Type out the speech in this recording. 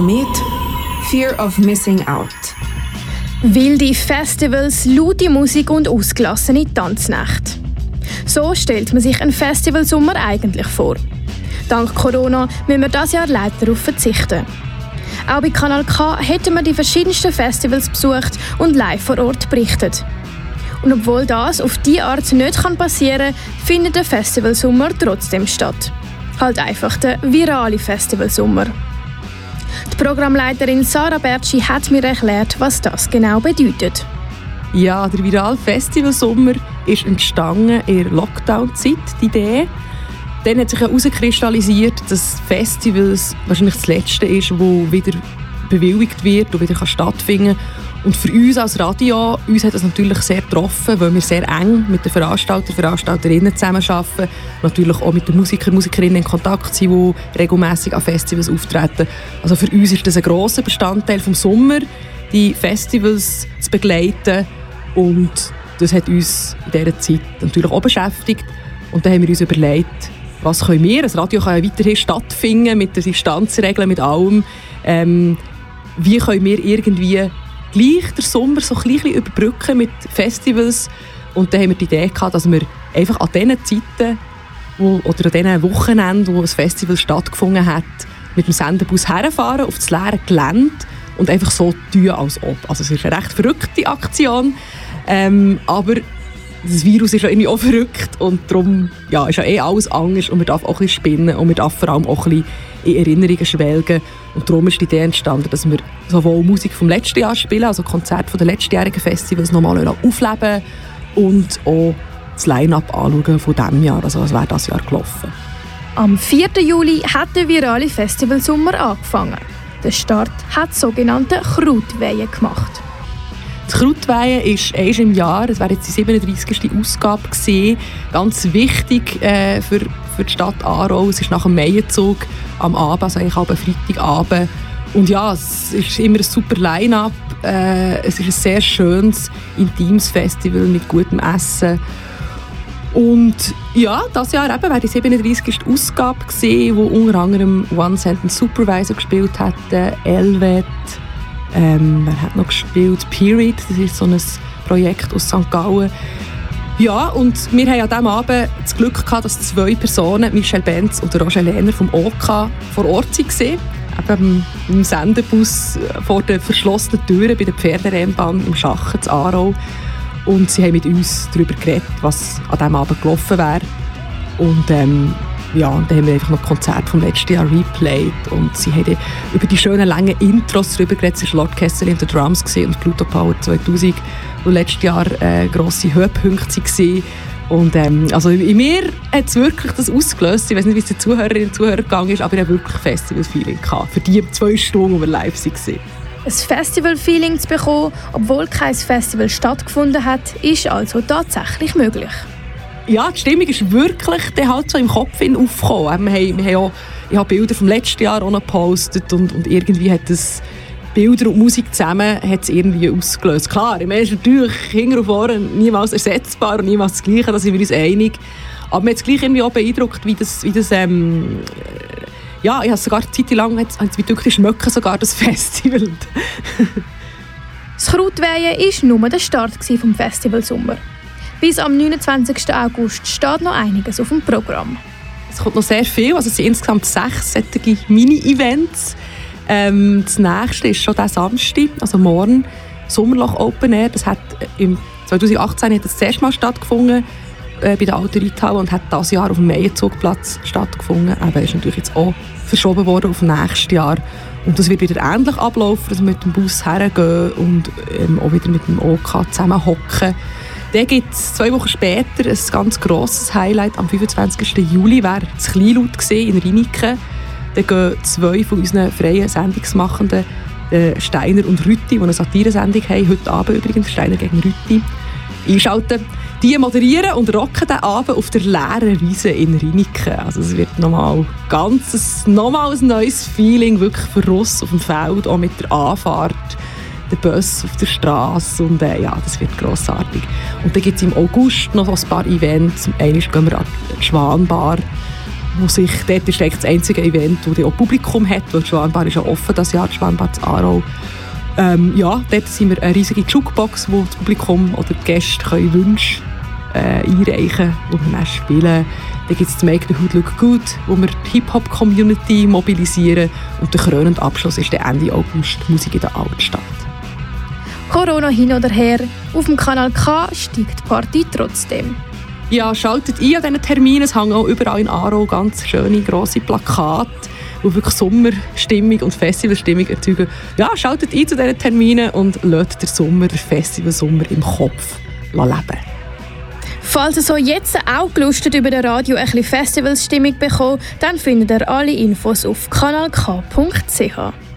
mit Fear of Missing Out. Wilde Festivals, laute Musik und ausgelassene Tanznacht. So stellt man sich einen Festivalsommer eigentlich vor. Dank Corona müssen wir das Jahr leider darauf verzichten. Auch bei Kanal K hätten wir die verschiedensten Festivals besucht und live vor Ort berichtet. Und obwohl das auf diese Art nicht passieren kann, findet der Festivalsommer trotzdem statt. Halt einfach der virale Festivalsommer. Die Programmleiterin Sarah Bertschi hat mir erklärt, was das genau bedeutet. Ja, der Viral Festivalsommer ist entstanden in der Lockdown-Zeit, die Idee. Dann hat sich herauskristallisiert, dass Festivals wahrscheinlich das Letzte ist, wo wieder bewilligt wird und wieder stattfinden kann. Und für uns als Radio, uns hat das natürlich sehr getroffen, weil wir sehr eng mit den Veranstaltern, Veranstalterinnen zusammenarbeiten, natürlich auch mit den Musikern, Musikerinnen in Kontakt sind, die regelmäßig an Festivals auftreten. Also für uns ist das ein grosser Bestandteil vom Sommer, die Festivals zu begleiten und das hat uns in dieser Zeit natürlich auch beschäftigt und dann haben wir uns überlegt, was können wir, das Radio kann ja weiterhin stattfinden mit den Distanzregeln, mit allem, ähm, wie können wir irgendwie gleich den Sommer so ein bisschen überbrücken mit Festivals. Und dann haben wir die Idee gehabt, dass wir einfach an diesen Zeiten wo, oder an diesen Wochenenden, wo ein Festival stattgefunden hat, mit dem Sendebus herfahren auf das leere Gelände und einfach so tun, als ob. Also es ist eine recht verrückte Aktion, ähm, aber das Virus ist ja irgendwie auch verrückt und darum ja, ist ja eh alles anders und man darf auch ein bisschen spinnen und man darf vor allem auch ein bisschen in Erinnerungen schwelgen und darum ist die Idee entstanden, dass wir sowohl Musik vom letzten Jahr spielen, also Konzerte den letztjährigen Festivals nochmal aufleben und auch das Line-Up anschauen von diesem Jahr, also was wäre das Jahr gelaufen. Am 4. Juli hat der virale Festivalsommer angefangen. Der Start hat sogenannte Krautwehen gemacht. Die Krautweihe ist einmal im Jahr, das wäre jetzt die 37. Ausgabe gewesen, ganz wichtig äh, für, für die Stadt Aarau. Es ist nach dem Maienzug am Abend, also eigentlich am Freitagabend. Und ja, es ist immer ein super Line-Up. Äh, es ist ein sehr schönes, intimes Festival mit gutem Essen. Und ja, das Jahr eben wäre die 37. Ausgabe gewesen, wo unter anderem One Sentence Supervisor gespielt hat, Elvet, ähm, wer hat noch gespielt? Period, das ist so ein Projekt aus St. Gallen. Ja, und wir haben an diesem Abend das Glück gehabt, dass zwei Personen, Michelle Benz und Roger Lehner vom OK, vor Ort waren. Eben im Sendebus vor den verschlossenen Türen bei der Pferderennbahn im Schachen zu Aarau. Und sie haben mit uns darüber geredet, was an diesem Abend gelaufen wäre. Und ähm, ja, und dann haben wir einfach noch Konzert vom letzten Jahr replayed und sie haben über die schönen langen Intros darüber geredet. Es war Lord Kessel in den Drums und Pluto Power 2000, wo letztes Jahr äh, grosse Höhepunkte waren. Und ähm, also in mir hat es wirklich das ausgelöst. Ich weiß nicht, wie es den Zuhörerinnen und Zuhörern gegangen ist, aber ich hatte wirklich Festival-Feeling für die zwei Stunden, die wir live waren. Ein Festival-Feeling zu bekommen, obwohl kein Festival stattgefunden hat, ist also tatsächlich möglich ja, die Stimmung ist wirklich halt so im Kopf aufgekommen. Wir haben, wir haben auch, ich habe Bilder vom letzten Jahr auch gepostet und, und irgendwie hat das Bilder und Musik zusammen hat es irgendwie ausgelöst. Klar, meine, ist natürlich hinter und vorne niemals ersetzbar und niemals das Gleiche, da sind wir uns einig. Aber mir hat es gleich irgendwie auch beeindruckt, wie das, wie das ähm, ja, ich habe sogar eine Zeit lang, hat es wirklich schmecken sogar das Festival. das Krautweihen war nur der Start vom Festival Sommer. Bis am 29. August steht noch einiges auf dem Programm. Es kommt noch sehr viel, also es sind insgesamt sechs solche Mini-Events. Ähm, das nächste ist schon der Samstag, also morgen, Sommerloch Open Air. Das hat im 2018 hat das, das erste Mal stattgefunden äh, bei der Alten Reithalle und hat dieses Jahr auf dem Meierzugplatz stattgefunden. Aber ist natürlich jetzt auch verschoben worden auf nächstes Jahr. Und das wird wieder ähnlich ablaufen, dass wir mit dem Bus hergehen und ähm, auch wieder mit dem OK zusammen hocken. Dann gibt es zwei Wochen später ein ganz grosses Highlight. Am 25. Juli war es Kleinlaut in Riniken. Dann gehen zwei von unseren freien Sendungsmachenden, Steiner und Rütti, die eine Satiresendung haben, heute Abend übrigens, Steiner gegen Rütti, einschalten. Die moderieren und rocken den Abend auf der leeren Wiese in Riniken. Also es wird nochmal ganz, nochmal ein neues Feeling, wirklich für Russ auf dem Feld, auch mit der Anfahrt der Bus auf der Straße und äh, ja, das wird grossartig. Und dann gibt es im August noch ein paar Events. Einmal gehen wir an die Schwanbar wo sich, dort ist das einzige Event, wo auch Publikum hat, weil die Schwanbar ist ja offen das Jahr, die Schwanbar zu Aarau. Ähm, ja, dort sind wir eine riesige Jukebox, wo das Publikum oder die Gäste können Wünsche äh, einreichen wir dann spielen. Dann gibt es das Make the Hood Look Good, wo wir die Hip-Hop-Community mobilisieren und der krönende Abschluss ist der Ende August Musik in der Altstadt. Corona hin oder her, auf dem Kanal K steigt die Party trotzdem. Ja, schaltet ein an diesen Terminen. Es hängen auch überall in Aarau ganz schöne, grosse Plakate, die wirklich Sommerstimmung und Festivalstimmung erzeugen. Ja, schaltet ein zu diesen Terminen und lasst den Sommer, den Festivalsommer im Kopf leben. Falls ihr so jetzt auch gelustet über das Radio ein bisschen Festivalsstimmung bekommt, dann findet ihr alle Infos auf kanalk.ch.